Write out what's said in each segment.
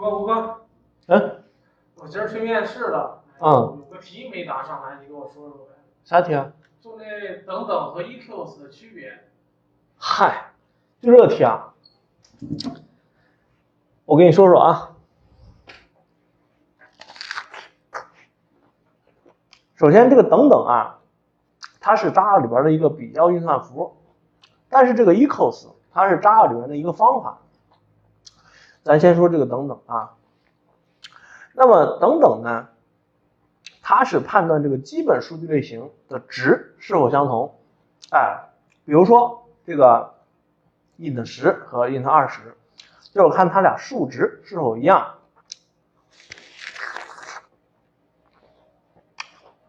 吴哥，吴哥，嗯我今儿去面试了，嗯，有个题没答上来，你给我说说呗。啥题啊？就那等等和 EQs 的区别。嗨，就这个题啊，我跟你说说啊。首先，这个等等啊，它是 Java 里边的一个比较运算符，但是这个 equals 它是 Java 里面的一个方法。咱先说这个等等啊，那么等等呢，它是判断这个基本数据类型的值是否相同。哎，比如说这个 int 十和 int 二十，就是看它俩数值是否一样。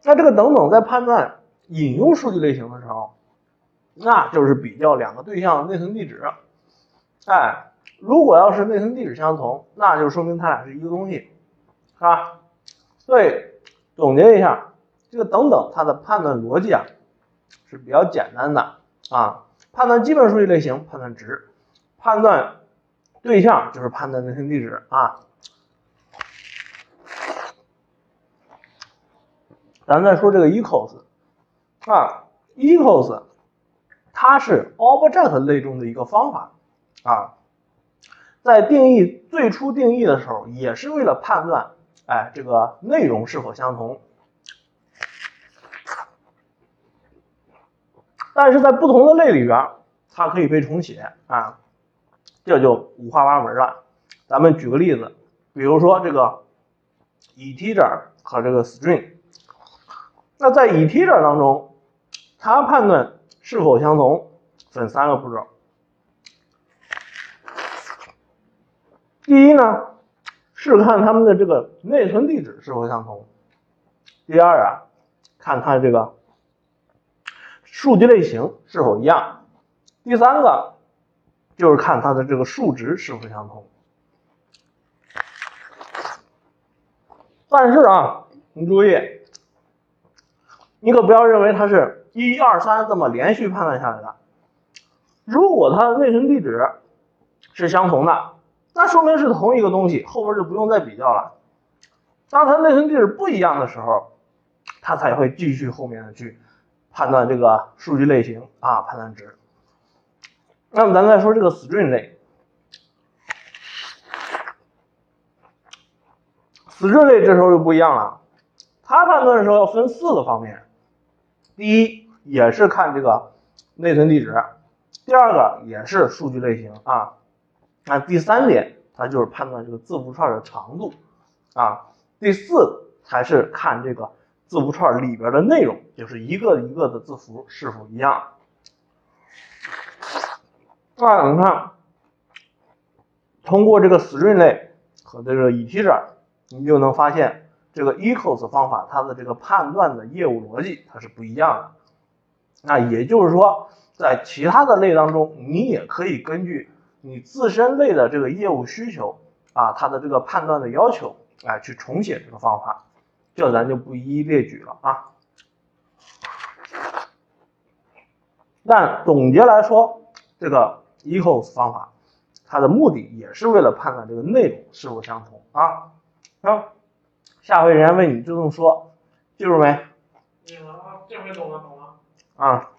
那这个等等在判断引用数据类型的时候，那就是比较两个对象的内存地址。哎，如果要是内存地址相同，那就说明它俩是一个东西，是吧？所以总结一下，这个等等它的判断逻辑啊是比较简单的啊，判断基本数据类型，判断值，判断对象就是判断内存地址啊。咱再说这个 equals 啊，equals 它是 object 类中的一个方法啊，在定义最初定义的时候，也是为了判断，哎，这个内容是否相同。但是在不同的类里边，它可以被重写啊，这就五花八门了。咱们举个例子，比如说这个 integer 和这个 string。那在 integer 当中，它判断是否相同分三个步骤。第一呢，是看它们的这个内存地址是否相同；第二啊，看它这个数据类型是否一样；第三个就是看它的这个数值是否相同。但是啊，你注意。你可不要认为它是一二三这么连续判断下来的。如果它的内存地址是相同的，那说明是同一个东西，后边就不用再比较了。当它内存地址不一样的时候，它才会继续后面的去判断这个数据类型啊，判断值。那么咱再说这个 string 类，string 类这时候就不一样了，它判断的时候要分四个方面。第一也是看这个内存地址，第二个也是数据类型啊，那第三点它就是判断这个字符串的长度啊，第四才是看这个字符串里边的内容，就是一个一个的字符是否一样。那你看，通过这个 string 类和这个 integer，你就能发现。这个 equals 方法，它的这个判断的业务逻辑它是不一样的。那也就是说，在其他的类当中，你也可以根据你自身类的这个业务需求啊，它的这个判断的要求，哎，去重写这个方法。这咱就不一一列举了啊。但总结来说，这个 equals 方法，它的目的也是为了判断这个内容是否相同啊。啊。下回人家问你就这么说，记住没？嗯啊，这回懂了，懂了。啊。